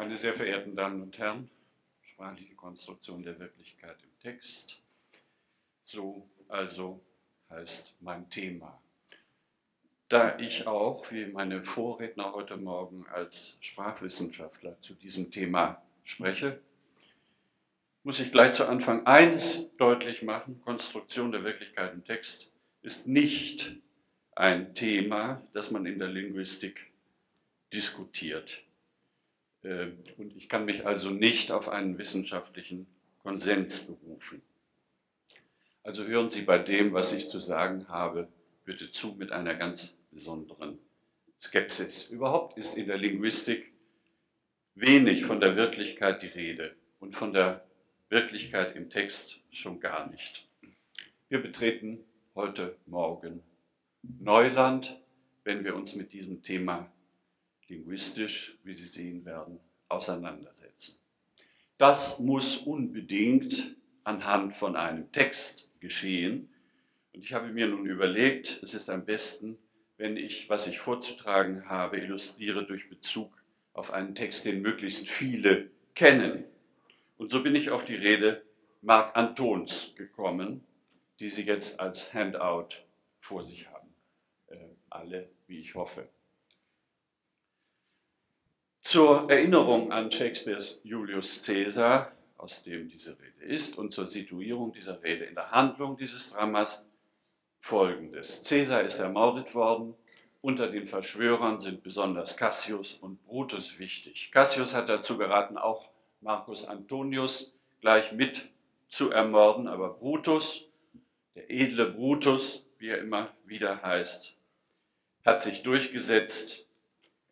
Meine sehr verehrten Damen und Herren, sprachliche Konstruktion der Wirklichkeit im Text. So also heißt mein Thema. Da ich auch, wie meine Vorredner heute Morgen, als Sprachwissenschaftler zu diesem Thema spreche, muss ich gleich zu Anfang eines deutlich machen. Konstruktion der Wirklichkeit im Text ist nicht ein Thema, das man in der Linguistik diskutiert. Ähm, und ich kann mich also nicht auf einen wissenschaftlichen Konsens berufen. Also hören Sie bei dem, was ich zu sagen habe, bitte zu mit einer ganz besonderen Skepsis. Überhaupt ist in der Linguistik wenig von der Wirklichkeit die Rede und von der Wirklichkeit im Text schon gar nicht. Wir betreten heute Morgen Neuland, wenn wir uns mit diesem Thema linguistisch, wie Sie sehen werden, auseinandersetzen. Das muss unbedingt anhand von einem Text geschehen. Und ich habe mir nun überlegt, es ist am besten, wenn ich, was ich vorzutragen habe, illustriere durch Bezug auf einen Text, den möglichst viele kennen. Und so bin ich auf die Rede Marc Antons gekommen, die Sie jetzt als Handout vor sich haben. Äh, alle, wie ich hoffe. Zur Erinnerung an Shakespeares Julius Caesar, aus dem diese Rede ist, und zur Situierung dieser Rede in der Handlung dieses Dramas folgendes. Caesar ist ermordet worden. Unter den Verschwörern sind besonders Cassius und Brutus wichtig. Cassius hat dazu geraten, auch Marcus Antonius gleich mit zu ermorden, aber Brutus, der edle Brutus, wie er immer wieder heißt, hat sich durchgesetzt.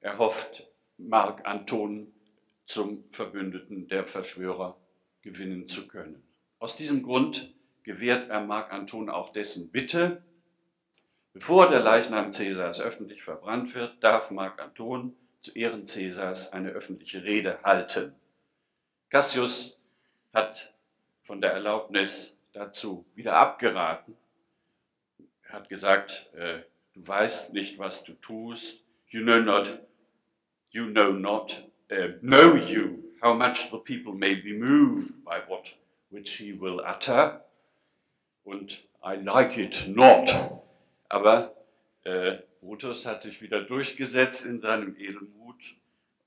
Er hofft, Mark Anton zum Verbündeten der Verschwörer gewinnen zu können. Aus diesem Grund gewährt er Mark Anton auch dessen Bitte, bevor der Leichnam Cäsars öffentlich verbrannt wird, darf Mark Anton zu Ehren Cäsars eine öffentliche Rede halten. Cassius hat von der Erlaubnis dazu wieder abgeraten. Er hat gesagt, äh, du weißt nicht, was du tust. You know not you know not, uh, know you, how much the people may be moved by what which he will utter. Und I like it not. Aber äh, Brutus hat sich wieder durchgesetzt in seinem Edelmut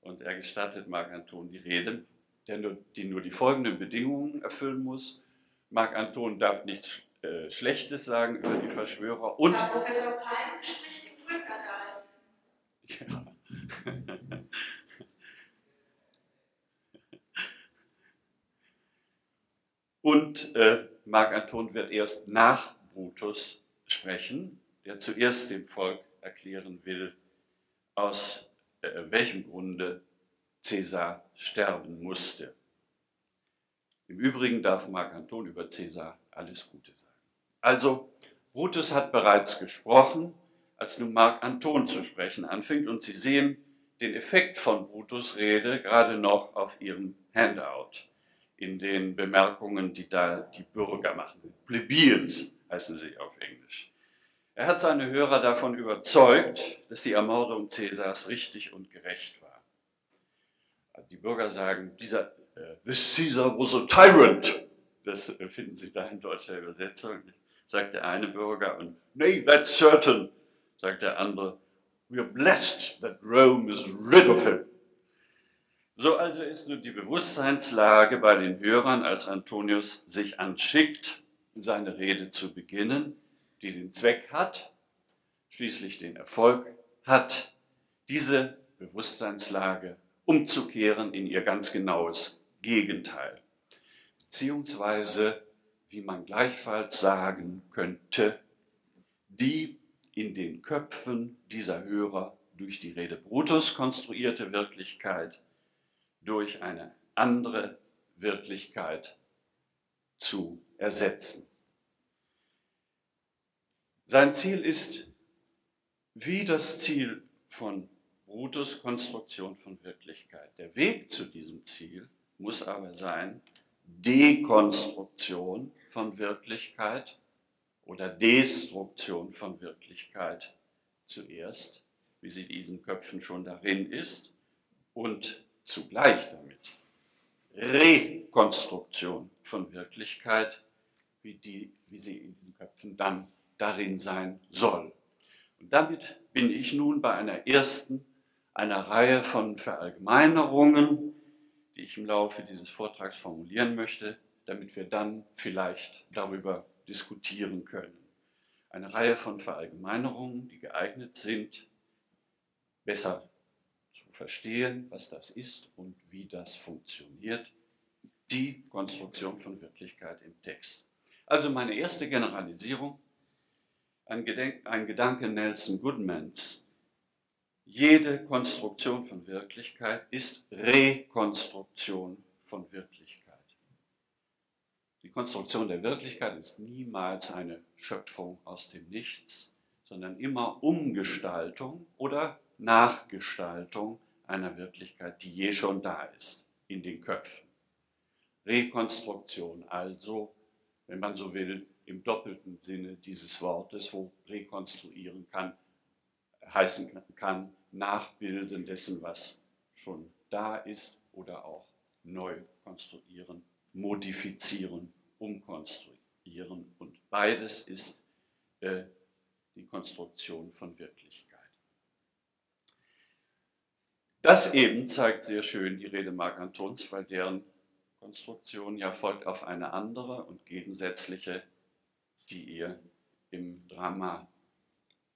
und er gestattet Marc Anton die Rede, der nur, die nur die folgenden Bedingungen erfüllen muss. Marc Anton darf nichts äh, Schlechtes sagen über die Verschwörer und. Ja, Professor Palm spricht im Brücknersaal. Ja. Und äh, Marc Anton wird erst nach Brutus sprechen, der zuerst dem Volk erklären will, aus äh, welchem Grunde Caesar sterben musste. Im Übrigen darf Marc Anton über Caesar alles Gute sagen. Also, Brutus hat bereits gesprochen, als nun Marc Anton zu sprechen anfängt. Und Sie sehen den Effekt von Brutus Rede gerade noch auf Ihrem Handout in den Bemerkungen, die da die Bürger machen. Plebeians heißen sie auf Englisch. Er hat seine Hörer davon überzeugt, dass die Ermordung Cäsars richtig und gerecht war. Die Bürger sagen, dieser, uh, this Caesar was a tyrant. Das finden Sie da in deutscher Übersetzung, sagt der eine Bürger. Und, nay, that's certain sagt der andere, we are blessed that Rome is rid of him. So also ist nun die Bewusstseinslage bei den Hörern, als Antonius sich anschickt, seine Rede zu beginnen, die den Zweck hat, schließlich den Erfolg hat, diese Bewusstseinslage umzukehren in ihr ganz genaues Gegenteil. Beziehungsweise, wie man gleichfalls sagen könnte, die in den Köpfen dieser Hörer durch die Rede Brutus konstruierte Wirklichkeit durch eine andere Wirklichkeit zu ersetzen. Sein Ziel ist wie das Ziel von Brutus Konstruktion von Wirklichkeit. Der Weg zu diesem Ziel muss aber sein Dekonstruktion von Wirklichkeit oder Destruktion von Wirklichkeit zuerst, wie sie diesen Köpfen schon darin ist, und zugleich damit Rekonstruktion von Wirklichkeit, wie, die, wie sie in den Köpfen dann darin sein soll. Und damit bin ich nun bei einer ersten, einer Reihe von Verallgemeinerungen, die ich im Laufe dieses Vortrags formulieren möchte, damit wir dann vielleicht darüber diskutieren können. Eine Reihe von Verallgemeinerungen, die geeignet sind, besser verstehen, was das ist und wie das funktioniert, die Konstruktion von Wirklichkeit im Text. Also meine erste Generalisierung, ein, Gedenk, ein Gedanke Nelson Goodmans. Jede Konstruktion von Wirklichkeit ist Rekonstruktion von Wirklichkeit. Die Konstruktion der Wirklichkeit ist niemals eine Schöpfung aus dem Nichts, sondern immer Umgestaltung oder Nachgestaltung einer Wirklichkeit, die je schon da ist, in den Köpfen. Rekonstruktion also, wenn man so will, im doppelten Sinne dieses Wortes, wo rekonstruieren kann, heißen kann, nachbilden dessen, was schon da ist oder auch neu konstruieren, modifizieren, umkonstruieren. Und beides ist äh, die Konstruktion von Wirklichkeit. Das eben zeigt sehr schön die Rede Marc Antons, weil deren Konstruktion ja folgt auf eine andere und gegensätzliche, die ihr im Drama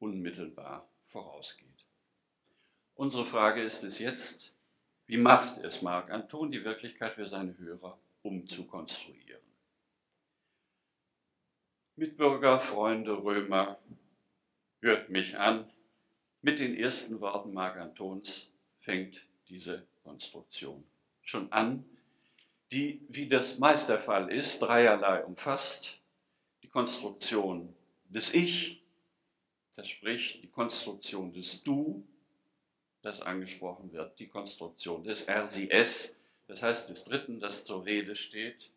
unmittelbar vorausgeht. Unsere Frage ist es jetzt, wie macht es Marc Anton, die Wirklichkeit für seine Hörer umzukonstruieren? Mitbürger, Freunde, Römer, hört mich an. Mit den ersten Worten Marc Antons fängt diese Konstruktion schon an, die, wie das meist der Fall ist, dreierlei umfasst. Die Konstruktion des Ich, das spricht die Konstruktion des Du, das angesprochen wird, die Konstruktion des RCS, das heißt des Dritten, das zur Rede steht,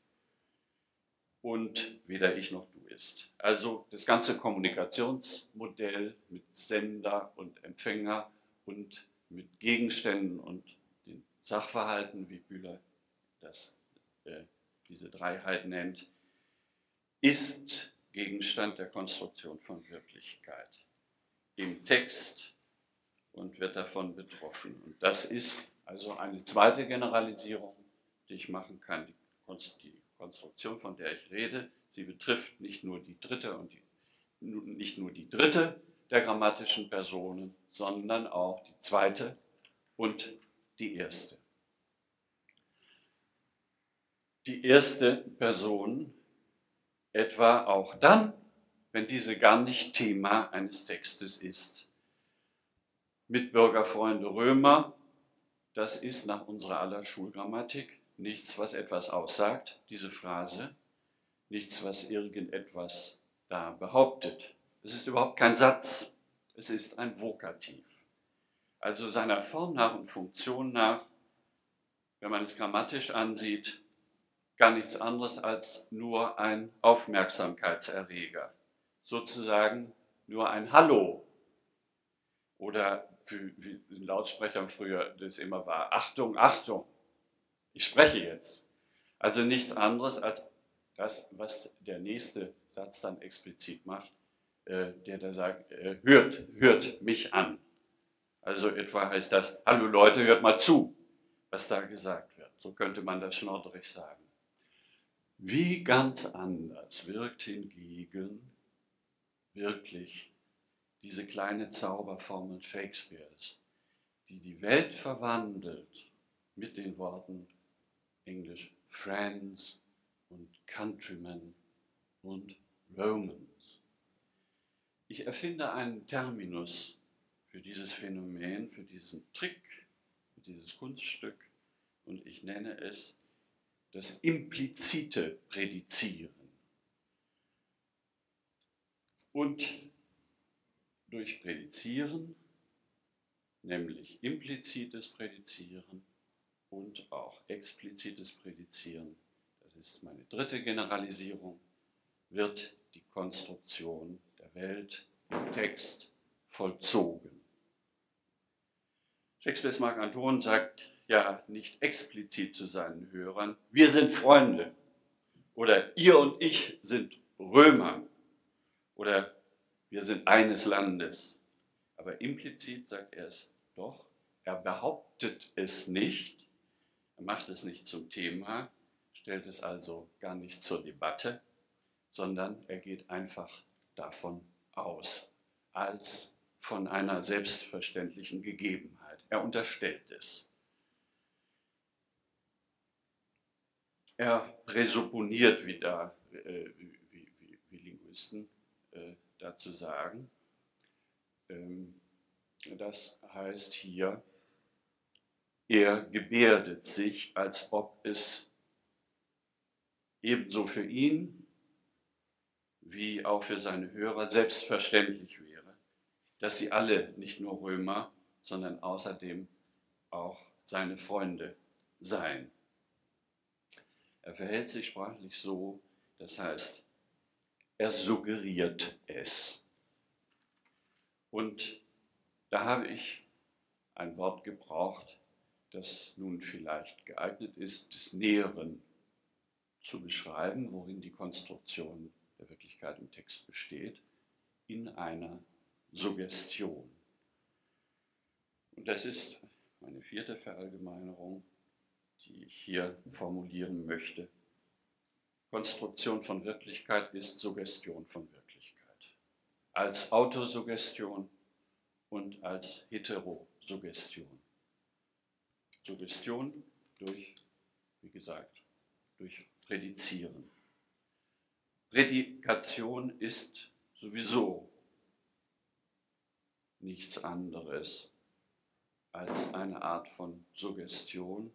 und weder ich noch du ist. Also das ganze Kommunikationsmodell mit Sender und Empfänger und mit Gegenständen und den Sachverhalten, wie Bühler das, äh, diese Dreiheit nennt, ist Gegenstand der Konstruktion von Wirklichkeit im Text und wird davon betroffen. Und das ist also eine zweite Generalisierung, die ich machen kann, die Konstruktion, von der ich rede. Sie betrifft nicht nur die dritte und die, nicht nur die dritte, der grammatischen Personen, sondern auch die zweite und die erste. Die erste Person etwa auch dann, wenn diese gar nicht Thema eines Textes ist. Mitbürger, Freunde, Römer, das ist nach unserer aller Schulgrammatik nichts, was etwas aussagt, diese Phrase, nichts, was irgendetwas da behauptet. Es ist überhaupt kein Satz, es ist ein Vokativ. Also seiner Form nach und Funktion nach, wenn man es grammatisch ansieht, gar nichts anderes als nur ein Aufmerksamkeitserreger. Sozusagen nur ein Hallo. Oder wie in Lautsprechern früher das immer war, Achtung, Achtung, ich spreche jetzt. Also nichts anderes als das, was der nächste Satz dann explizit macht. Äh, der da sagt, äh, hört, hört mich an. Also etwa heißt das, hallo Leute, hört mal zu, was da gesagt wird. So könnte man das schnoddrig sagen. Wie ganz anders wirkt hingegen wirklich diese kleine Zauberformel Shakespeares, die die Welt verwandelt mit den Worten Englisch Friends und Countrymen und Romans. Ich erfinde einen Terminus für dieses Phänomen, für diesen Trick, für dieses Kunststück und ich nenne es das implizite Prädizieren. Und durch Prädizieren, nämlich implizites Prädizieren und auch explizites Prädizieren, das ist meine dritte Generalisierung, wird die Konstruktion Welt im Text vollzogen. Shakespeares Mark Anton sagt, ja nicht explizit zu seinen Hörern, wir sind Freunde oder ihr und ich sind Römer oder wir sind eines Landes. Aber implizit sagt er es doch. Er behauptet es nicht, er macht es nicht zum Thema, stellt es also gar nicht zur Debatte, sondern er geht einfach davon aus, als von einer selbstverständlichen Gegebenheit. Er unterstellt es. Er präsupponiert, wie, da, äh, wie, wie, wie, Linguisten äh, dazu sagen. Ähm, das heißt hier, er gebärdet sich, als ob es ebenso für ihn wie auch für seine Hörer selbstverständlich wäre, dass sie alle nicht nur Römer, sondern außerdem auch seine Freunde seien. Er verhält sich sprachlich so, das heißt, er suggeriert es. Und da habe ich ein Wort gebraucht, das nun vielleicht geeignet ist, des Näheren zu beschreiben, worin die Konstruktion der Wirklichkeit im Text besteht, in einer Suggestion. Und das ist meine vierte Verallgemeinerung die ich hier formulieren möchte. Konstruktion von Wirklichkeit ist Suggestion von Wirklichkeit. Als Autosuggestion und als Heterosuggestion. Suggestion durch, wie gesagt, durch Prädizieren. Prädikation ist sowieso nichts anderes als eine Art von Suggestion,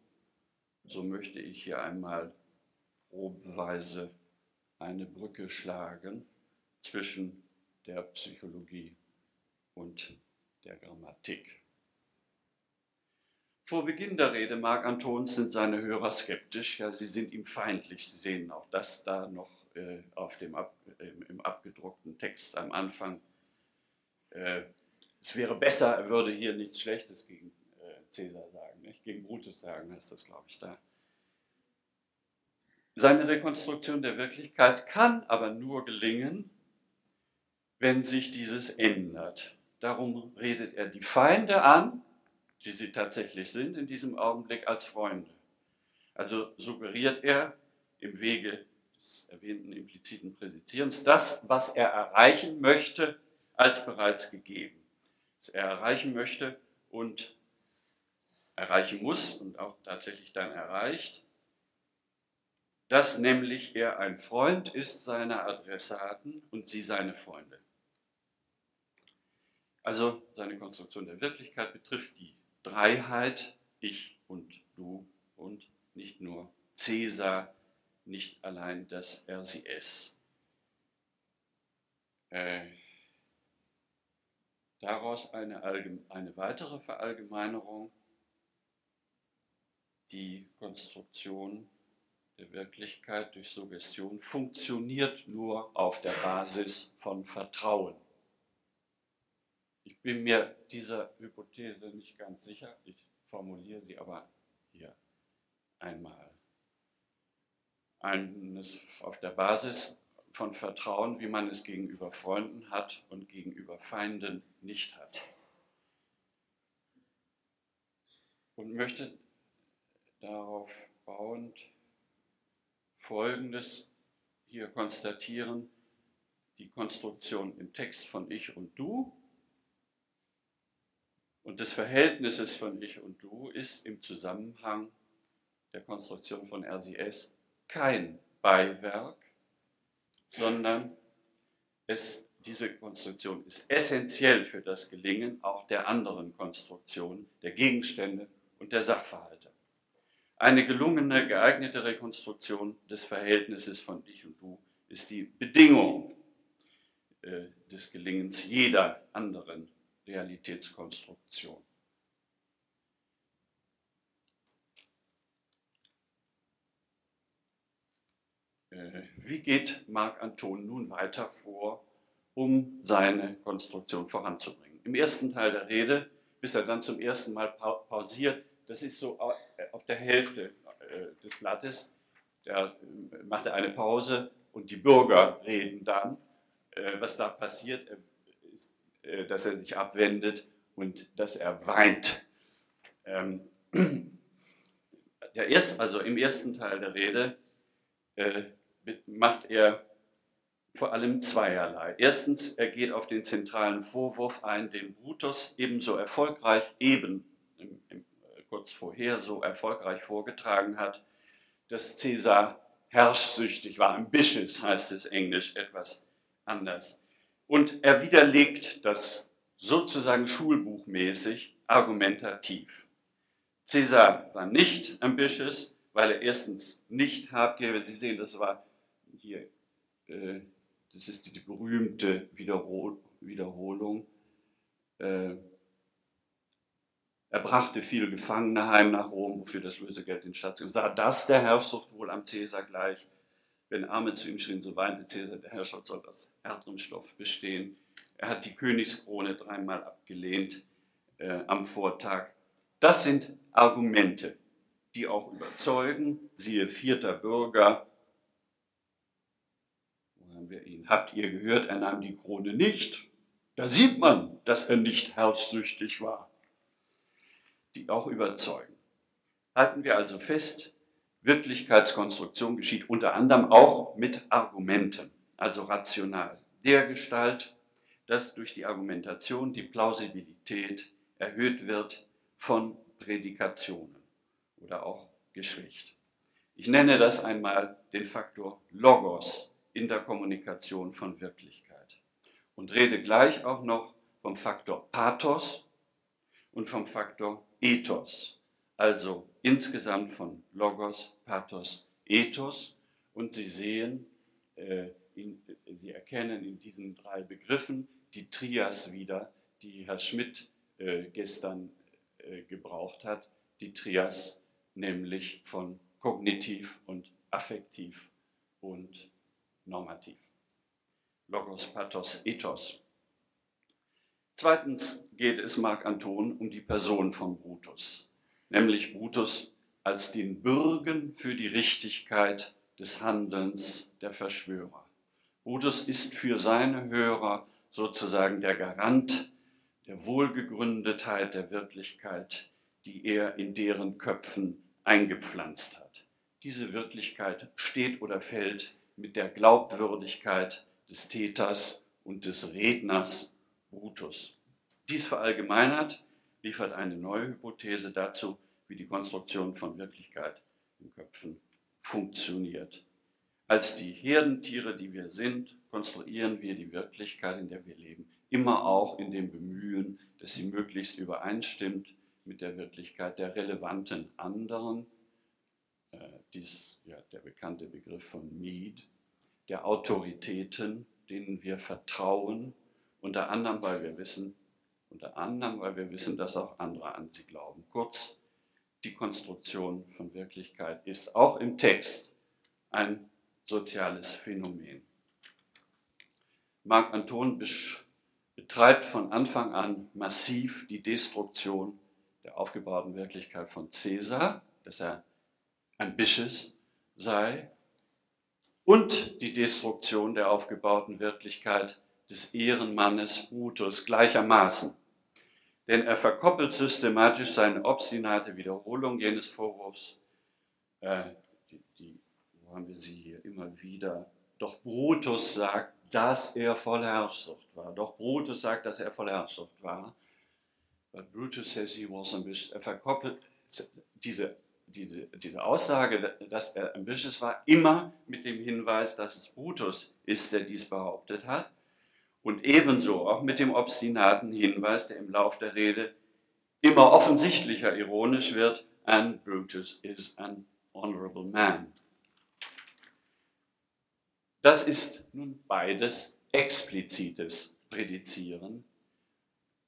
so möchte ich hier einmal probeweise eine Brücke schlagen zwischen der Psychologie und der Grammatik. Vor Beginn der Rede Marc Antons sind seine Hörer skeptisch, ja, sie sind ihm feindlich. Sie sehen auch das da noch äh, auf dem ab, äh, im abgedruckten Text am Anfang. Äh, es wäre besser, er würde hier nichts Schlechtes gegen Cäsar sagen, nicht? gegen Brutus sagen, heißt das, glaube ich, da. Seine Rekonstruktion der Wirklichkeit kann aber nur gelingen, wenn sich dieses ändert. Darum redet er die Feinde an, die sie tatsächlich sind in diesem Augenblick, als Freunde. Also suggeriert er im Wege erwähnten impliziten Präsizierens das, was er erreichen möchte, als bereits gegeben. Was er erreichen möchte und erreichen muss und auch tatsächlich dann erreicht, dass nämlich er ein Freund ist seiner Adressaten und sie seine Freunde. Also seine Konstruktion der Wirklichkeit betrifft die Dreiheit, ich und du und nicht nur Cäsar, nicht allein das RCS. Äh, daraus eine, eine weitere Verallgemeinerung die Konstruktion der Wirklichkeit durch Suggestion funktioniert nur auf der Basis von Vertrauen. Ich bin mir dieser Hypothese nicht ganz sicher, ich formuliere sie aber hier einmal. Eines auf der Basis von Vertrauen, wie man es gegenüber Freunden hat und gegenüber Feinden nicht hat. Und möchte darauf bauend Folgendes hier konstatieren. Die Konstruktion im Text von Ich und Du und des Verhältnisses von Ich und Du ist im Zusammenhang der Konstruktion von RCS kein Beiwerk, sondern es, diese Konstruktion ist essentiell für das Gelingen auch der anderen Konstruktion, der Gegenstände und der Sachverhalte. Eine gelungene, geeignete Rekonstruktion des Verhältnisses von Ich und Du ist die Bedingung äh, des Gelingens jeder anderen Realitätskonstruktion. Wie geht Marc Anton nun weiter vor, um seine Konstruktion voranzubringen? Im ersten Teil der Rede, bis er dann zum ersten Mal pausiert, das ist so auf der Hälfte äh, des Blattes, da macht er eine Pause und die Bürger reden dann. was da passiert, dass er sich abwendet und dass er weint. Ähm, der erst, also im ersten Teil der Rede äh, macht er vor allem zweierlei. Erstens, er geht auf den zentralen Vorwurf ein, den Brutus ebenso erfolgreich, eben im, im, äh, kurz vorher so erfolgreich vorgetragen hat, dass Caesar herrschsüchtig war. Ambitious heißt es englisch etwas anders. Und er widerlegt das sozusagen schulbuchmäßig argumentativ. Caesar war nicht ambitious, weil er erstens nicht Habgier, Sie sehen, das war hier, äh, das ist die berühmte Wiederhol Wiederholung. Äh, er brachte viele Gefangene heim nach Rom, wofür das Lösegeld in Station sah. Das der Herrschsucht wohl am Caesar gleich. Wenn Arme zu ihm schrien, so weinte Caesar, der Herrscher soll aus härterem Stoff bestehen. Er hat die Königskrone dreimal abgelehnt äh, am Vortag. Das sind Argumente, die auch überzeugen. Siehe vierter Bürger. Haben wir ihn? Habt ihr gehört, er nahm die Krone nicht? Da sieht man, dass er nicht herrschsüchtig war. Die auch überzeugen. Halten wir also fest, Wirklichkeitskonstruktion geschieht unter anderem auch mit Argumenten, also rational. Der Gestalt, dass durch die Argumentation die Plausibilität erhöht wird von Prädikationen oder auch geschwächt. Ich nenne das einmal den Faktor Logos in der Kommunikation von Wirklichkeit. Und rede gleich auch noch vom Faktor Pathos und vom Faktor Ethos, also insgesamt von Logos, Pathos, Ethos. Und Sie sehen, äh, in, Sie erkennen in diesen drei Begriffen die Trias wieder, die Herr Schmidt äh, gestern äh, gebraucht hat, die Trias, nämlich von kognitiv und affektiv und normativ. Logos, Pathos, Ethos. Zweitens geht es Marc Anton um die Person von Brutus, nämlich Brutus als den Bürgen für die Richtigkeit des Handelns der Verschwörer. Brutus ist für seine Hörer sozusagen der Garant der Wohlgegründetheit der Wirklichkeit, die er in deren Köpfen eingepflanzt hat. Diese Wirklichkeit steht oder fällt mit der Glaubwürdigkeit des Täters und des Redners Brutus. Dies verallgemeinert liefert eine neue Hypothese dazu, wie die Konstruktion von Wirklichkeit in Köpfen funktioniert. Als die Herdentiere, die wir sind, konstruieren wir die Wirklichkeit, in der wir leben, immer auch in dem Bemühen, dass sie möglichst übereinstimmt mit der Wirklichkeit der relevanten anderen. Äh, dies ja der bekannte Begriff von Mead, der Autoritäten, denen wir vertrauen, unter anderem, weil wir wissen, unter anderem, weil wir wissen, dass auch andere an sie glauben. Kurz, die Konstruktion von Wirklichkeit ist auch im Text ein soziales Phänomen. Marc Anton betreibt von Anfang an massiv die Destruktion der aufgebauten Wirklichkeit von Caesar, dass er ambitious sei, und die Destruktion der aufgebauten Wirklichkeit des Ehrenmannes Brutus gleichermaßen. Denn er verkoppelt systematisch seine obstinate Wiederholung jenes Vorwurfs, äh, die, die, wo haben wir sie hier immer wieder, doch Brutus sagt, dass er voll Herrschsucht war. Doch Brutus sagt, dass er voll Herrschsucht war. But Brutus says he was ambitious. Er verkoppelt diese, diese, diese Aussage, dass er ambitious war, immer mit dem Hinweis, dass es Brutus ist, der dies behauptet hat. Und ebenso auch mit dem obstinaten Hinweis, der im Lauf der Rede immer offensichtlicher ironisch wird, and Brutus is an honorable man. Das ist nun beides explizites Prädizieren.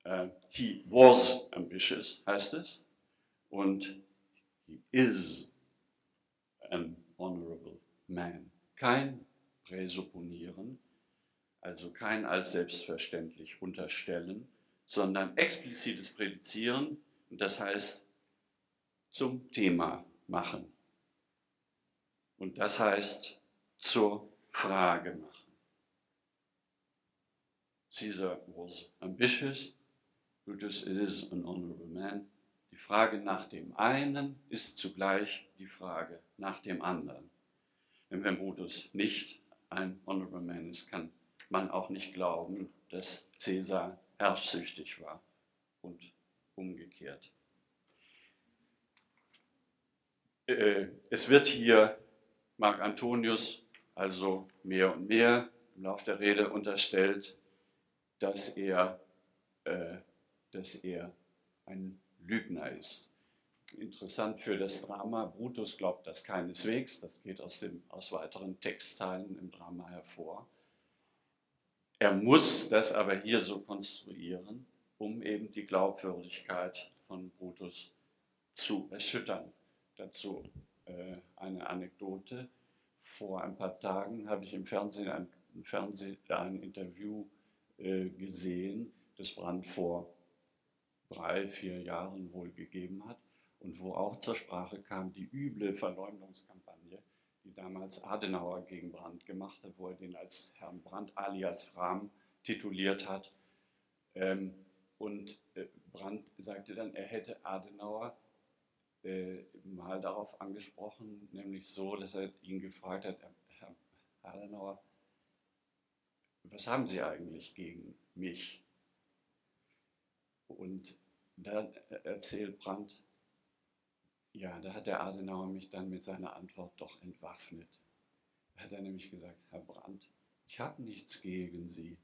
Uh, he was ambitious, heißt es, und he is an honorable man. Kein Präsupponieren, also kein als selbstverständlich unterstellen, sondern explizites Prädizieren, das heißt zum Thema machen. Und das heißt zur Frage machen. Caesar was ambitious, Brutus is an honorable man. Die Frage nach dem einen ist zugleich die Frage nach dem anderen. Denn wenn Brutus nicht ein honorable man ist, kann man auch nicht glauben, dass Caesar herrschsüchtig war und umgekehrt. Äh, es wird hier Marc Antonius also mehr und mehr im Laufe der Rede unterstellt, dass er, äh, dass er ein Lügner ist. Interessant für das Drama, Brutus glaubt das keineswegs, das geht aus, dem, aus weiteren Textteilen im Drama hervor. Er muss das aber hier so konstruieren, um eben die Glaubwürdigkeit von Brutus zu erschüttern. Dazu äh, eine Anekdote. Vor ein paar Tagen habe ich im Fernsehen ein, Fernsehen, ein Interview äh, gesehen, das Brand vor drei, vier Jahren wohl gegeben hat und wo auch zur Sprache kam die üble Verleumdungskampagne, die damals Adenauer gegen Brandt gemacht hat, wo er den als Herrn Brandt alias Fram tituliert hat. Ähm, und äh, Brandt sagte dann, er hätte Adenauer äh, mal darauf angesprochen, nämlich so, dass er ihn gefragt hat, Herr Adenauer, was haben Sie eigentlich gegen mich? Und da erzählt Brandt, ja, da hat der Adenauer mich dann mit seiner Antwort doch entwaffnet. Da hat er nämlich gesagt, Herr Brandt, ich habe nichts gegen Sie.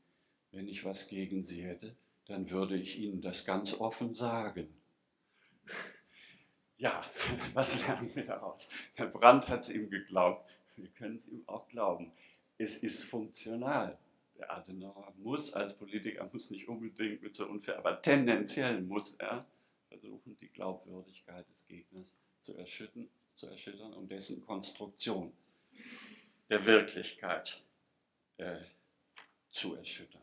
Wenn ich was gegen Sie hätte, dann würde ich Ihnen das ganz offen sagen. Ja, was lernen wir daraus? Herr Brandt hat es ihm geglaubt. Wir können es ihm auch glauben. Es ist funktional. Der Adenauer muss als Politiker, muss nicht unbedingt mit so unfair, aber tendenziell muss er versuchen, die Glaubwürdigkeit des Gegners zu erschüttern, zu erschüttern um dessen Konstruktion der Wirklichkeit äh, zu erschüttern.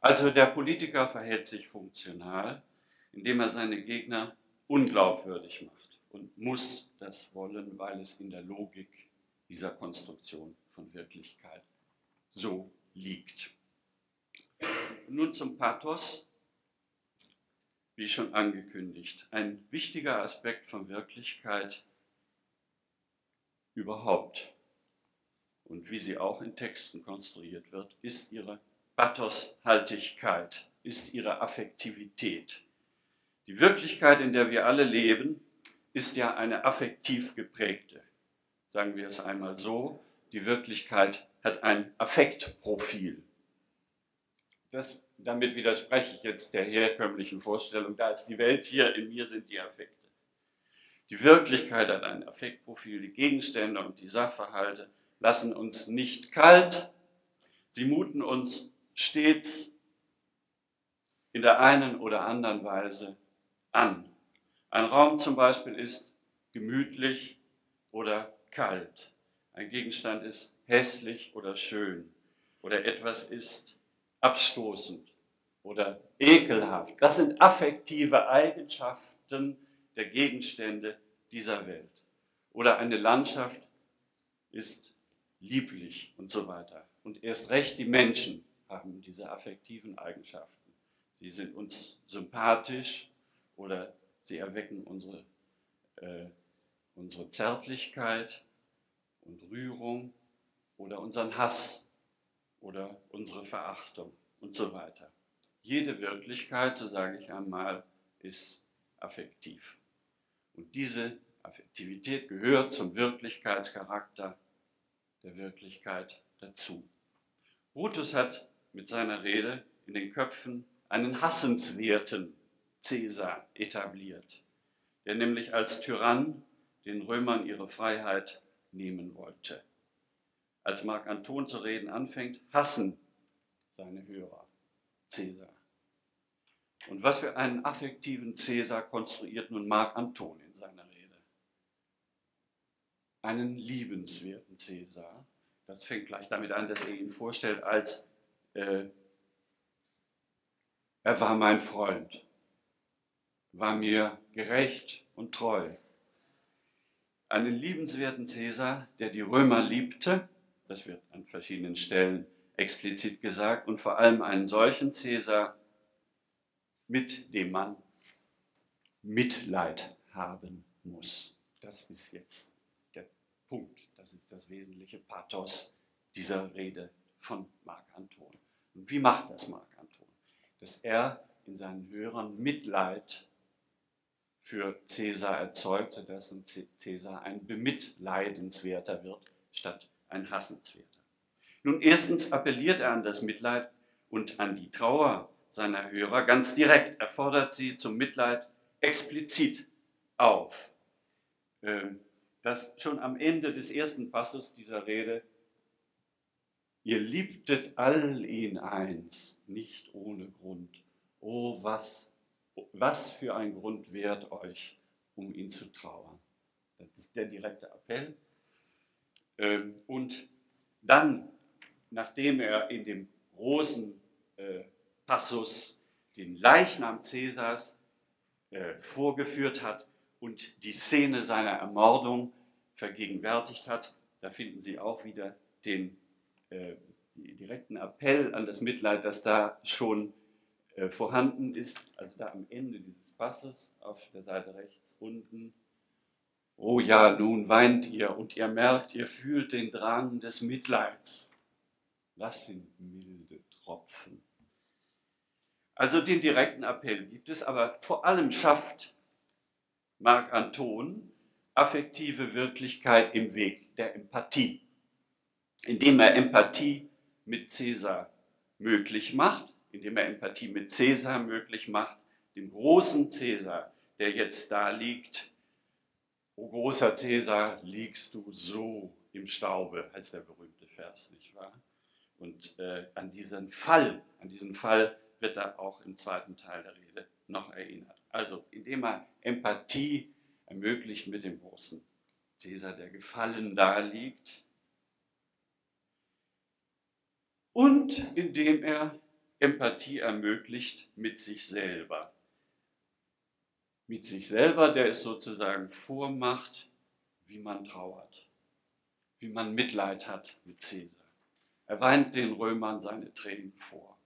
Also der Politiker verhält sich funktional, indem er seine Gegner unglaubwürdig macht und muss das wollen, weil es in der Logik dieser Konstruktion von Wirklichkeit so liegt. Nun zum Pathos wie schon angekündigt, ein wichtiger Aspekt von Wirklichkeit überhaupt und wie sie auch in Texten konstruiert wird, ist ihre Pathoshaltigkeit, ist ihre Affektivität. Die Wirklichkeit, in der wir alle leben, ist ja eine affektiv geprägte. Sagen wir es einmal so, die Wirklichkeit hat ein Affektprofil. Das damit widerspreche ich jetzt der herkömmlichen Vorstellung, da ist die Welt hier, in mir sind die Affekte. Die Wirklichkeit hat ein Affektprofil, die Gegenstände und die Sachverhalte lassen uns nicht kalt, sie muten uns stets in der einen oder anderen Weise an. Ein Raum zum Beispiel ist gemütlich oder kalt. Ein Gegenstand ist hässlich oder schön. Oder etwas ist abstoßend oder ekelhaft. Das sind affektive Eigenschaften der Gegenstände dieser Welt. Oder eine Landschaft ist lieblich und so weiter. Und erst recht die Menschen haben diese affektiven Eigenschaften. Sie sind uns sympathisch oder sie erwecken unsere, äh, unsere Zärtlichkeit und Rührung oder unseren Hass oder unsere Verachtung und so weiter. Jede Wirklichkeit, so sage ich einmal, ist affektiv. Und diese Affektivität gehört zum Wirklichkeitscharakter der Wirklichkeit dazu. Brutus hat mit seiner Rede in den Köpfen einen hassenswerten Cäsar etabliert, der nämlich als Tyrann den Römern ihre Freiheit nehmen wollte. Als Marc Anton zu reden anfängt, hassen seine Hörer Cäsar. Und was für einen affektiven Cäsar konstruiert nun Marc Anton in seiner Rede? Einen liebenswerten Cäsar. Das fängt gleich damit an, dass er ihn vorstellt als, äh, er war mein Freund. war mir gerecht und treu. Einen liebenswerten Cäsar, der die Römer liebte, das wird an verschiedenen Stellen explizit gesagt, und vor allem einen solchen Cäsar, mit dem man Mitleid haben muss. Das ist jetzt der Punkt, das ist das wesentliche Pathos dieser Rede von Marc Anton. Und wie macht das Marc Anton? Dass er in seinen Hörern Mitleid für Cäsar erzeugt, sodass Cäsar ein bemitleidenswerter wird, statt ein hassenswerter. Nun, erstens appelliert er an das Mitleid und an die Trauer seiner Hörer ganz direkt. Er fordert sie zum Mitleid explizit auf. Ähm, das schon am Ende des ersten Passus dieser Rede, ihr liebtet all ihn eins, nicht ohne Grund. Oh, was, was für ein Grund währt euch, um ihn zu trauern. Das ist der direkte Appell. Ähm, und dann, nachdem er in dem großen äh, Passus den Leichnam Cäsars äh, vorgeführt hat und die Szene seiner Ermordung vergegenwärtigt hat, da finden Sie auch wieder den äh, direkten Appell an das Mitleid, das da schon vorhanden ist, also da am Ende dieses Passes auf der Seite rechts unten. Oh ja, nun weint ihr und ihr merkt, ihr fühlt den Drang des Mitleids. Was sind milde Tropfen? Also den direkten Appell gibt es, aber vor allem schafft Marc Anton affektive Wirklichkeit im Weg der Empathie, indem er Empathie mit Cäsar möglich macht, indem er Empathie mit Cäsar möglich macht, dem großen Cäsar, der jetzt da liegt. O großer Cäsar, liegst du so im Staube, heißt der berühmte Vers, nicht wahr? Und äh, an diesen Fall, an diesen Fall wird er auch im zweiten Teil der Rede noch erinnert. Also indem er Empathie ermöglicht mit dem großen Cäsar, der gefallen da liegt, und indem er Empathie ermöglicht mit sich selber. Mit sich selber, der es sozusagen vormacht, wie man trauert, wie man Mitleid hat mit Cäsar. Er weint den Römern seine Tränen vor.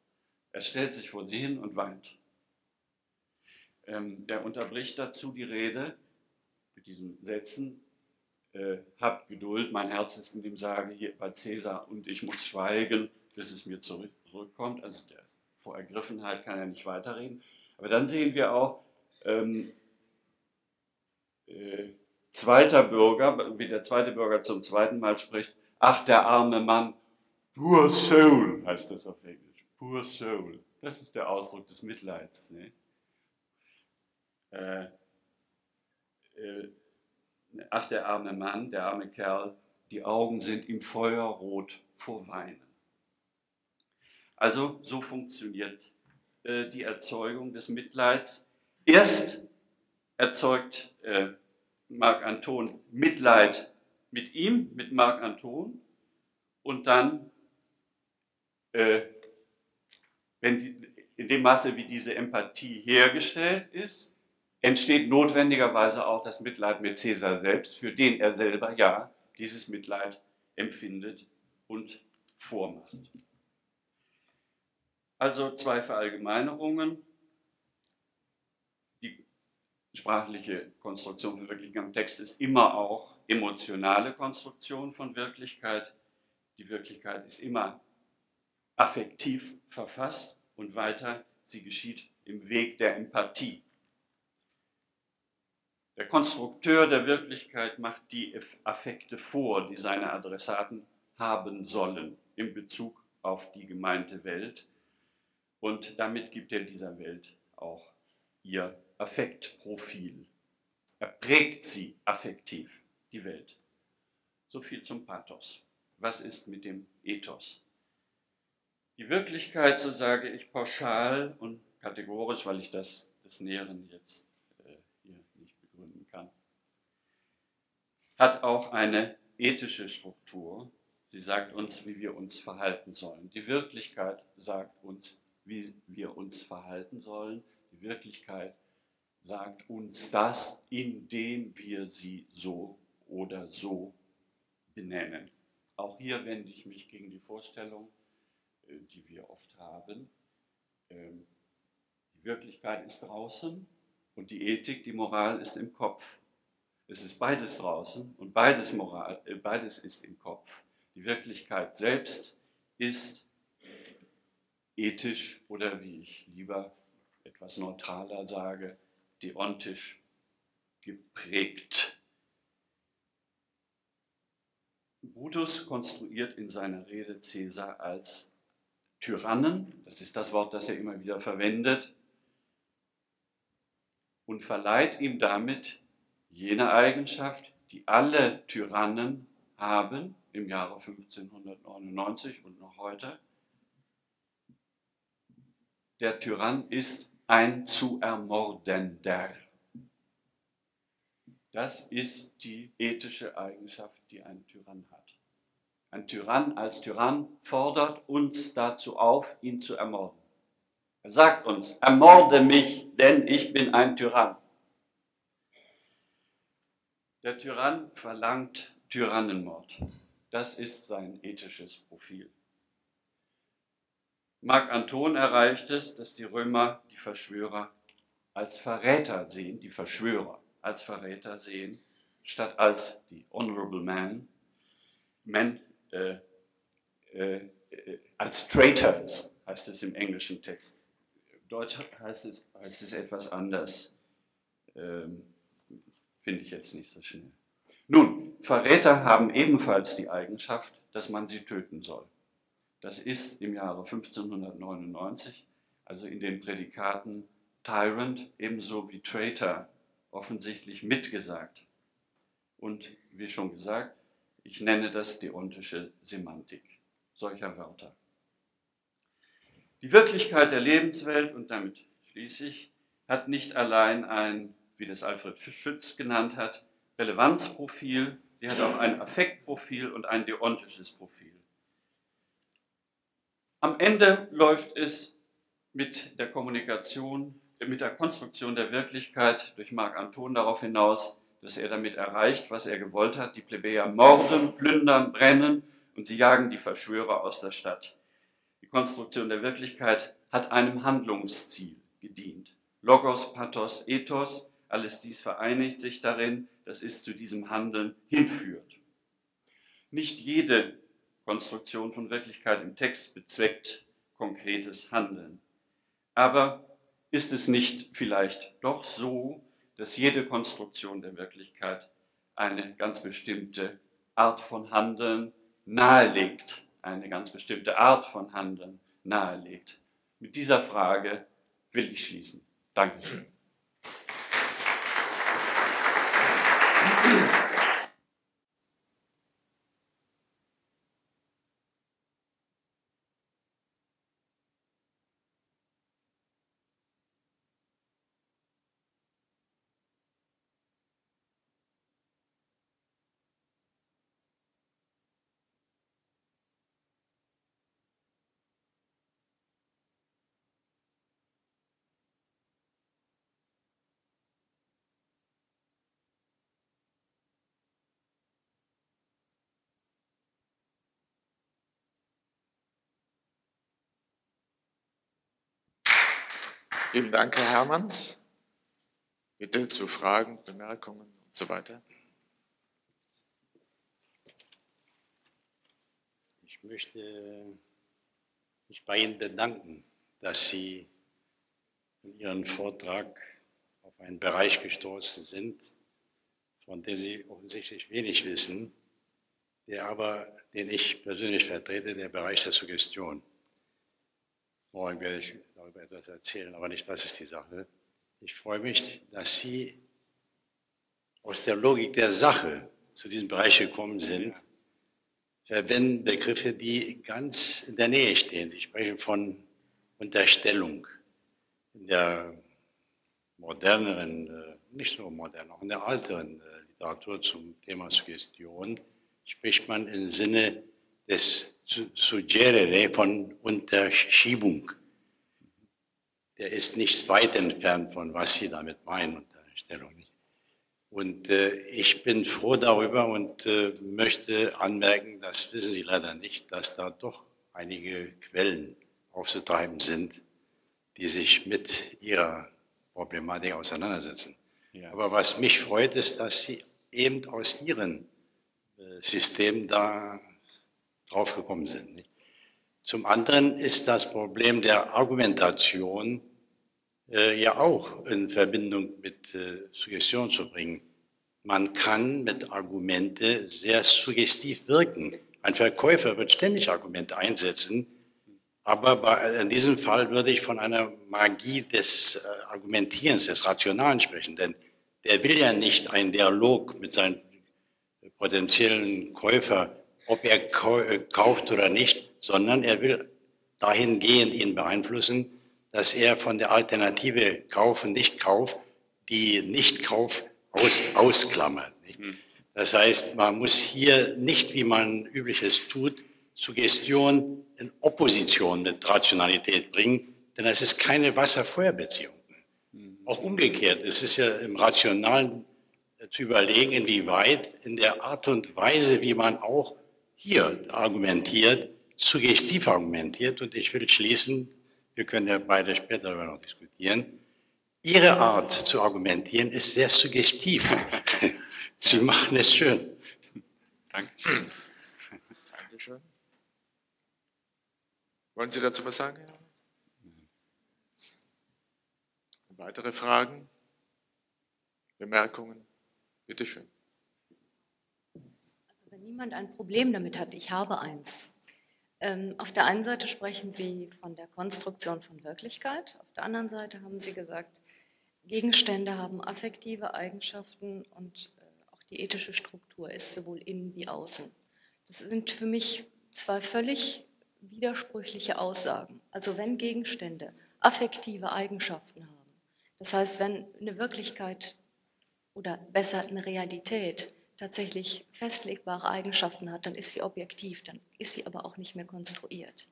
Er stellt sich vor sie hin und weint. Ähm, er unterbricht dazu die Rede mit diesen Sätzen, äh, habt Geduld, mein Herz ist in dem Sage hier bei Cäsar und ich muss schweigen, bis es mir zurück, zurückkommt. Also der, vor Ergriffenheit kann er nicht weiterreden. Aber dann sehen wir auch, ähm, äh, zweiter Bürger, wie der zweite Bürger zum zweiten Mal spricht, ach der arme Mann, poor soul heißt das auf Englisch. Poor soul. Das ist der Ausdruck des Mitleids. Ne? Äh, äh, ach, der arme Mann, der arme Kerl, die Augen sind ihm feuerrot vor Weinen. Also so funktioniert äh, die Erzeugung des Mitleids. Erst erzeugt äh, Marc Anton Mitleid mit ihm, mit Marc Anton, und dann äh, wenn die, in dem Maße, wie diese Empathie hergestellt ist, entsteht notwendigerweise auch das Mitleid mit Cäsar selbst, für den er selber ja dieses Mitleid empfindet und vormacht. Also zwei Verallgemeinerungen. Die sprachliche Konstruktion von Wirklichkeit im Text ist immer auch emotionale Konstruktion von Wirklichkeit. Die Wirklichkeit ist immer affektiv verfasst und weiter, sie geschieht im Weg der Empathie. Der Konstrukteur der Wirklichkeit macht die Affekte vor, die seine Adressaten haben sollen in Bezug auf die gemeinte Welt. Und damit gibt er dieser Welt auch ihr Affektprofil. Er prägt sie affektiv, die Welt. So viel zum Pathos. Was ist mit dem Ethos? Die Wirklichkeit, so sage ich pauschal und kategorisch, weil ich das des Näheren jetzt äh, hier nicht begründen kann, hat auch eine ethische Struktur. Sie sagt uns, wie wir uns verhalten sollen. Die Wirklichkeit sagt uns, wie wir uns verhalten sollen. Die Wirklichkeit sagt uns das, indem wir sie so oder so benennen. Auch hier wende ich mich gegen die Vorstellung, äh, die wir oft haben. Ähm, die Wirklichkeit ist draußen und die Ethik, die Moral ist im Kopf. Es ist beides draußen und beides, Moral, äh, beides ist im Kopf. Die Wirklichkeit selbst ist ethisch oder wie ich lieber etwas neutraler sage, deontisch geprägt. Brutus konstruiert in seiner Rede Caesar als Tyrannen, das ist das Wort, das er immer wieder verwendet, und verleiht ihm damit jene Eigenschaft, die alle Tyrannen haben im Jahre 1599 und noch heute. Der Tyrann ist ein zu ermordender. Das ist die ethische Eigenschaft, die ein Tyrann hat. Ein Tyrann als Tyrann fordert uns dazu auf, ihn zu ermorden. Er sagt uns, ermorde mich, denn ich bin ein Tyrann. Der Tyrann verlangt Tyrannenmord. Das ist sein ethisches Profil. Marc Anton erreicht es, dass die Römer die Verschwörer als Verräter sehen, die Verschwörer als Verräter sehen, statt als die Honorable Man, Men, äh, äh, äh, als Traitors, heißt es im englischen Text. Deutsch heißt es, heißt es etwas anders. Ähm, Finde ich jetzt nicht so schnell. Nun, Verräter haben ebenfalls die Eigenschaft, dass man sie töten soll. Das ist im Jahre 1599, also in den Prädikaten Tyrant ebenso wie Traitor offensichtlich mitgesagt. Und wie schon gesagt, ich nenne das deontische Semantik solcher Wörter. Die Wirklichkeit der Lebenswelt, und damit schließe ich, hat nicht allein ein, wie das Alfred Schütz genannt hat, Relevanzprofil, sie hat auch ein Affektprofil und ein deontisches Profil. Am Ende läuft es mit der Kommunikation, mit der Konstruktion der Wirklichkeit durch Marc Anton darauf hinaus, dass er damit erreicht, was er gewollt hat. Die Plebejer morden, plündern, brennen und sie jagen die Verschwörer aus der Stadt. Die Konstruktion der Wirklichkeit hat einem Handlungsziel gedient. Logos, Pathos, Ethos, alles dies vereinigt sich darin, dass es zu diesem Handeln hinführt. Nicht jede Konstruktion von Wirklichkeit im Text bezweckt konkretes Handeln. Aber ist es nicht vielleicht doch so, dass jede Konstruktion der Wirklichkeit eine ganz bestimmte Art von Handeln nahelegt, eine ganz bestimmte Art von Handeln nahelegt? Mit dieser Frage will ich schließen. Dankeschön. Vielen Dank, Herr Hermanns. Bitte zu Fragen, Bemerkungen und so weiter. Ich möchte mich bei Ihnen bedanken, dass Sie in Ihrem Vortrag auf einen Bereich gestoßen sind, von dem Sie offensichtlich wenig wissen, der aber, den ich persönlich vertrete, der Bereich der Suggestion. Morgen werde ich darüber etwas erzählen, aber nicht das ist die Sache. Ich freue mich, dass Sie aus der Logik der Sache zu diesem Bereich gekommen sind, verwenden Begriffe, die ganz in der Nähe stehen. Sie sprechen von Unterstellung. In der moderneren, äh, nicht so modernen, auch in der älteren äh, Literatur zum Thema Suggestion spricht man im Sinne des Suggerere von Unterschiebung. der ist nicht weit entfernt von was Sie damit meinen, Unterstellung. Und äh, ich bin froh darüber und äh, möchte anmerken, das wissen Sie leider nicht, dass da doch einige Quellen aufzutreiben sind, die sich mit ihrer Problematik auseinandersetzen. Ja. Aber was mich freut, ist, dass Sie eben aus Ihren äh, Systemen da drauf gekommen sind. Zum anderen ist das Problem der Argumentation äh, ja auch in Verbindung mit äh, Suggestion zu bringen. Man kann mit Argumente sehr suggestiv wirken. Ein Verkäufer wird ständig Argumente einsetzen, aber bei, in diesem Fall würde ich von einer Magie des äh, Argumentierens, des Rationalen sprechen, denn der will ja nicht einen Dialog mit seinem potenziellen Käufer, ob er äh, kauft oder nicht, sondern er will dahingehend ihn beeinflussen, dass er von der Alternative Kauf und Nicht-Kauf die Nicht-Kauf aus, ausklammert. Nicht? Hm. Das heißt, man muss hier nicht, wie man übliches tut, Suggestion in Opposition mit Rationalität bringen, denn es ist keine Wasser-Feuer-Beziehung. Hm. Auch umgekehrt, es ist ja im Rationalen zu überlegen, inwieweit in der Art und Weise, wie man auch hier argumentiert, suggestiv argumentiert. Und ich will schließen, wir können ja beide später darüber noch diskutieren, Ihre Art zu argumentieren ist sehr suggestiv. Sie machen es schön. Dankeschön. Dankeschön. Wollen Sie dazu was sagen? Weitere Fragen? Bemerkungen? Bitte schön. Niemand ein Problem damit hat, ich habe eins. Ähm, auf der einen Seite sprechen Sie von der Konstruktion von Wirklichkeit, auf der anderen Seite haben Sie gesagt, Gegenstände haben affektive Eigenschaften und äh, auch die ethische Struktur ist sowohl innen wie außen. Das sind für mich zwei völlig widersprüchliche Aussagen. Also wenn Gegenstände affektive Eigenschaften haben, das heißt, wenn eine Wirklichkeit oder besser eine Realität tatsächlich festlegbare Eigenschaften hat, dann ist sie objektiv, dann ist sie aber auch nicht mehr konstruiert.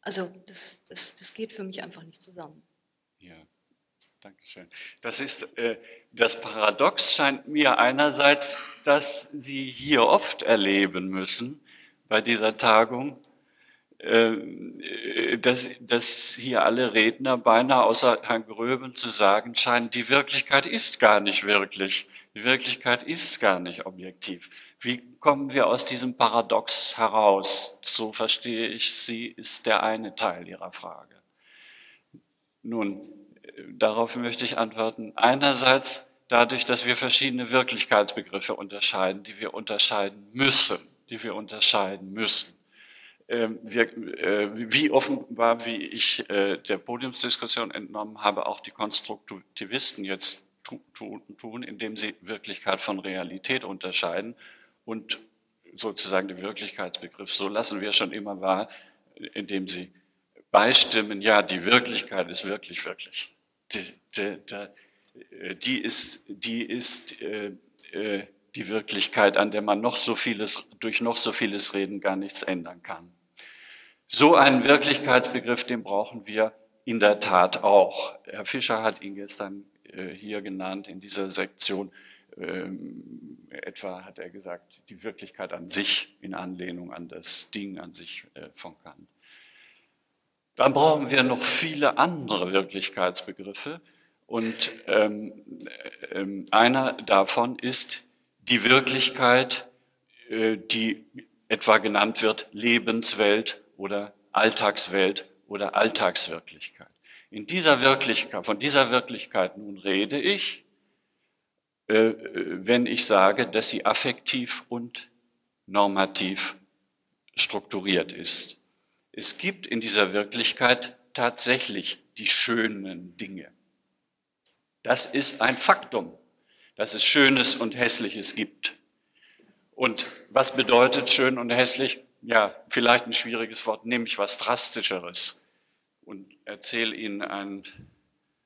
Also das, das, das geht für mich einfach nicht zusammen. Ja, danke schön. Das ist äh, das Paradox scheint mir einerseits, dass Sie hier oft erleben müssen bei dieser Tagung, äh, dass, dass hier alle Redner beinahe außer Herrn Gröben zu sagen scheinen, die Wirklichkeit ist gar nicht wirklich. Die Wirklichkeit ist gar nicht objektiv. Wie kommen wir aus diesem Paradox heraus? So verstehe ich Sie, ist der eine Teil Ihrer Frage. Nun, darauf möchte ich antworten. Einerseits dadurch, dass wir verschiedene Wirklichkeitsbegriffe unterscheiden, die wir unterscheiden müssen, die wir unterscheiden müssen. Ähm, wir, äh, wie offenbar, wie ich äh, der Podiumsdiskussion entnommen habe, auch die Konstruktivisten jetzt tun, indem sie Wirklichkeit von Realität unterscheiden und sozusagen den Wirklichkeitsbegriff, so lassen wir schon immer wahr, indem sie beistimmen, ja, die Wirklichkeit ist wirklich, wirklich. Die, die, die ist, die, ist äh, äh, die Wirklichkeit, an der man noch so vieles, durch noch so vieles Reden gar nichts ändern kann. So einen Wirklichkeitsbegriff, den brauchen wir in der Tat auch. Herr Fischer hat ihn gestern äh, hier genannt in dieser Sektion. Ähm, etwa hat er gesagt, die Wirklichkeit an sich in Anlehnung an das Ding an sich äh, von Kant. Dann brauchen wir noch viele andere Wirklichkeitsbegriffe und ähm, äh, einer davon ist die Wirklichkeit, äh, die etwa genannt wird Lebenswelt oder Alltagswelt oder Alltagswirklichkeit. In dieser Wirklichkeit, von dieser Wirklichkeit nun rede ich, äh, wenn ich sage, dass sie affektiv und normativ strukturiert ist. Es gibt in dieser Wirklichkeit tatsächlich die schönen Dinge. Das ist ein Faktum, dass es Schönes und Hässliches gibt. Und was bedeutet schön und hässlich? Ja, vielleicht ein schwieriges Wort, nämlich was Drastischeres und erzähle Ihnen ein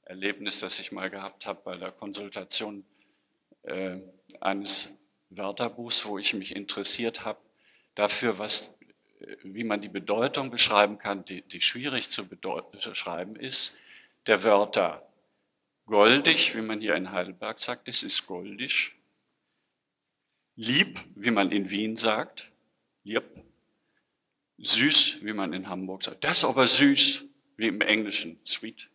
Erlebnis, das ich mal gehabt habe bei der Konsultation äh, eines Wörterbuchs, wo ich mich interessiert habe dafür, was, äh, wie man die Bedeutung beschreiben kann, die, die schwierig zu beschreiben ist, der Wörter goldig, wie man hier in Heidelberg sagt, es ist goldig. Lieb, wie man in Wien sagt, lieb. Süß, wie man in Hamburg sagt. Das ist aber süß, wie im Englischen, sweet.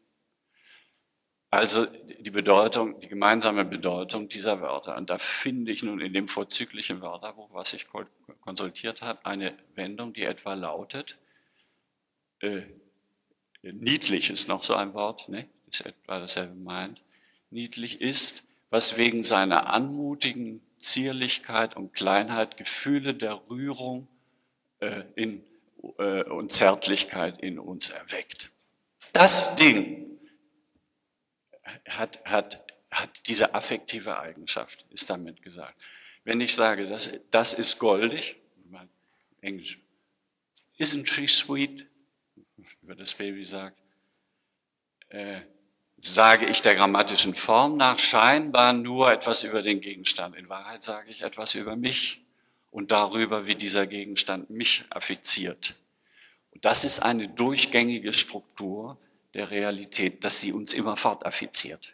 Also die Bedeutung, die gemeinsame Bedeutung dieser Wörter. Und da finde ich nun in dem vorzüglichen Wörterbuch, was ich konsultiert habe, eine Wendung, die etwa lautet, äh, niedlich ist noch so ein Wort, ne? ist etwa dasselbe meint. Niedlich ist, was wegen seiner anmutigen Zierlichkeit und Kleinheit Gefühle der Rührung äh, in, äh, und Zärtlichkeit in uns erweckt. Das Ding hat, hat, hat diese affektive Eigenschaft, ist damit gesagt. Wenn ich sage, das, das ist goldig, Englisch, isn't she sweet, über das Baby sagt, äh, sage ich der grammatischen Form nach scheinbar nur etwas über den Gegenstand. In Wahrheit sage ich etwas über mich und darüber, wie dieser Gegenstand mich affiziert. Und das ist eine durchgängige Struktur der Realität, dass sie uns immerfort affiziert.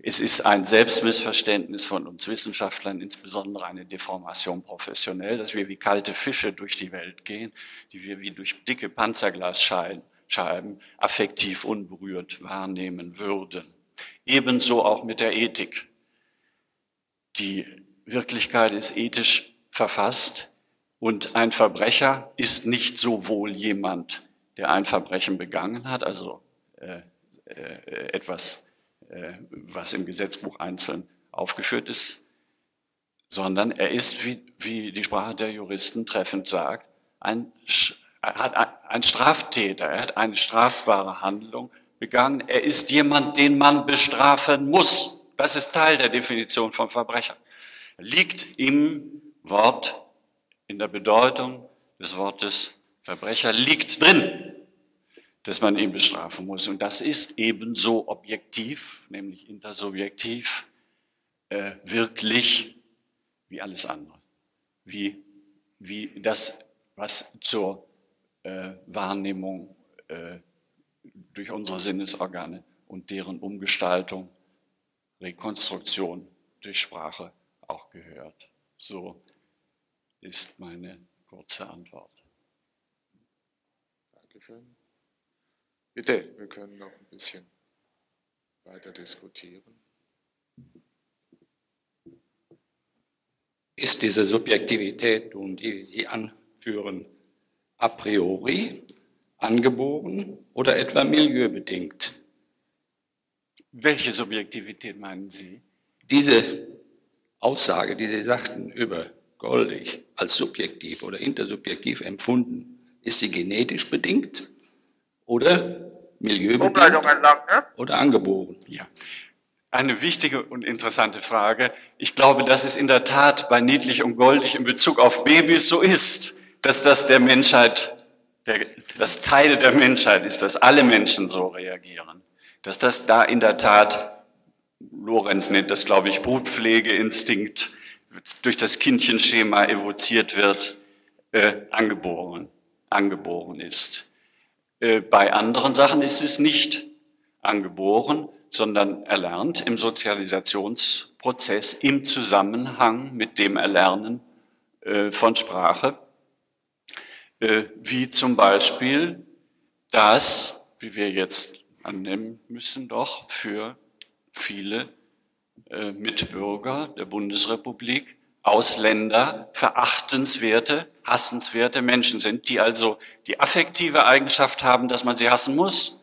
Es ist ein Selbstmissverständnis von uns Wissenschaftlern, insbesondere eine Deformation professionell, dass wir wie kalte Fische durch die Welt gehen, die wir wie durch dicke Panzerglasscheiben Scheiben affektiv unberührt wahrnehmen würden. Ebenso auch mit der Ethik. Die Wirklichkeit ist ethisch verfasst und ein Verbrecher ist nicht sowohl jemand, der ein Verbrechen begangen hat, also etwas, äh, was im Gesetzbuch einzeln aufgeführt ist, sondern er ist, wie, wie die Sprache der Juristen treffend sagt, ein hat ein Straftäter, er hat eine strafbare Handlung begangen. Er ist jemand, den man bestrafen muss. Das ist Teil der Definition von Verbrecher. Er liegt im Wort, in der Bedeutung des Wortes Verbrecher, liegt drin, dass man ihn bestrafen muss. Und das ist ebenso objektiv, nämlich intersubjektiv, äh, wirklich wie alles andere. Wie, wie das, was zur äh, Wahrnehmung äh, durch unsere Sinnesorgane und deren Umgestaltung, Rekonstruktion durch Sprache auch gehört. So ist meine kurze Antwort. Dankeschön. Bitte, wir können noch ein bisschen weiter diskutieren. Ist diese Subjektivität, die Sie anführen, a priori, angeboren oder etwa milieubedingt? Welche Subjektivität meinen Sie? Diese Aussage, die Sie sagten über goldig als subjektiv oder intersubjektiv empfunden, ist sie genetisch bedingt oder milieubedingt oder angeboren? Ja. Eine wichtige und interessante Frage. Ich glaube, dass es in der Tat bei niedlich und goldig in Bezug auf Babys so ist dass das der Menschheit, der, das Teil der Menschheit ist, dass alle Menschen so reagieren. Dass das da in der Tat, Lorenz nennt das, glaube ich, Brutpflegeinstinkt, durch das Kindchenschema evoziert wird, äh, angeboren, angeboren ist. Äh, bei anderen Sachen ist es nicht angeboren, sondern erlernt im Sozialisationsprozess im Zusammenhang mit dem Erlernen äh, von Sprache. Äh, wie zum Beispiel das, wie wir jetzt annehmen müssen, doch für viele Mitbürger der Bundesrepublik Ausländer verachtenswerte, hassenswerte Menschen sind, die also die affektive Eigenschaft haben, dass man sie hassen muss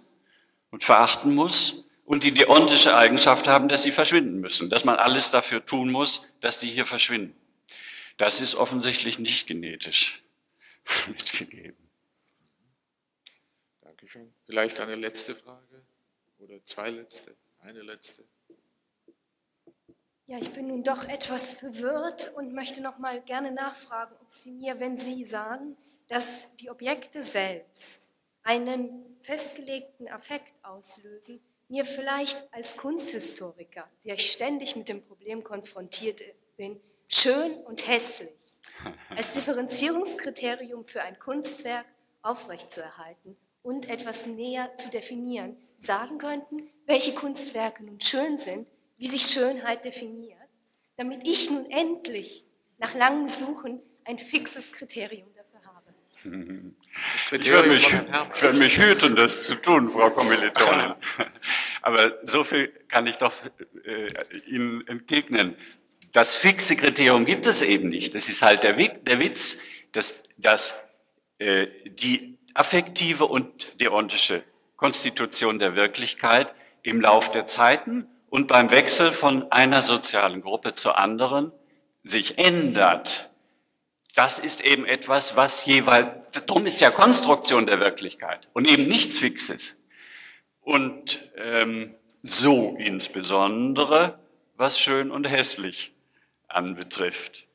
und verachten muss und die deontische Eigenschaft haben, dass sie verschwinden müssen, dass man alles dafür tun muss, dass die hier verschwinden. Das ist offensichtlich nicht genetisch. mitgegeben. Dankeschön. Vielleicht eine letzte Frage oder zwei letzte, eine letzte. Ja, ich bin nun doch etwas verwirrt und möchte noch mal gerne nachfragen, ob Sie mir, wenn Sie sagen, dass die Objekte selbst einen festgelegten Affekt auslösen, mir vielleicht als Kunsthistoriker, der ich ständig mit dem Problem konfrontiert bin, schön und hässlich als Differenzierungskriterium für ein Kunstwerk aufrechtzuerhalten und etwas näher zu definieren, sagen könnten, welche Kunstwerke nun schön sind, wie sich Schönheit definiert, damit ich nun endlich nach langem Suchen ein fixes Kriterium dafür habe. Das Ich werde mich, ich werde mich hüten, das zu tun, Frau Kommilitonin. Aber so viel kann ich doch äh, Ihnen entgegnen. Das fixe Kriterium gibt es eben nicht. Das ist halt der, der Witz, dass, dass äh, die affektive und deontische Konstitution der Wirklichkeit im Lauf der Zeiten und beim Wechsel von einer sozialen Gruppe zur anderen sich ändert. Das ist eben etwas, was jeweils, darum ist ja Konstruktion der Wirklichkeit und eben nichts Fixes. Und ähm, so insbesondere, was schön und hässlich anbetrifft.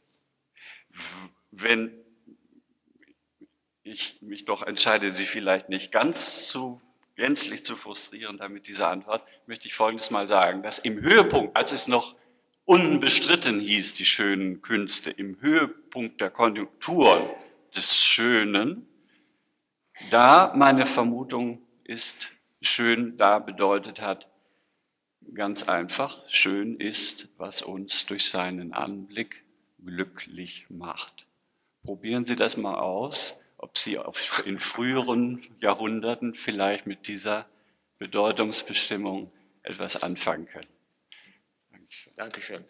Wenn ich mich doch entscheide, Sie vielleicht nicht ganz zu gänzlich zu frustrieren damit dieser Antwort, möchte ich Folgendes mal sagen, dass im Höhepunkt, als es noch unbestritten hieß, die schönen Künste, im Höhepunkt der Konjunktur des Schönen, da meine Vermutung ist, schön da bedeutet hat, ganz einfach, schön ist, was uns durch seinen Anblick glücklich macht. Probieren Sie das mal aus, ob Sie in früheren Jahrhunderten vielleicht mit dieser Bedeutungsbestimmung etwas anfangen können. Dankeschön. Dankeschön.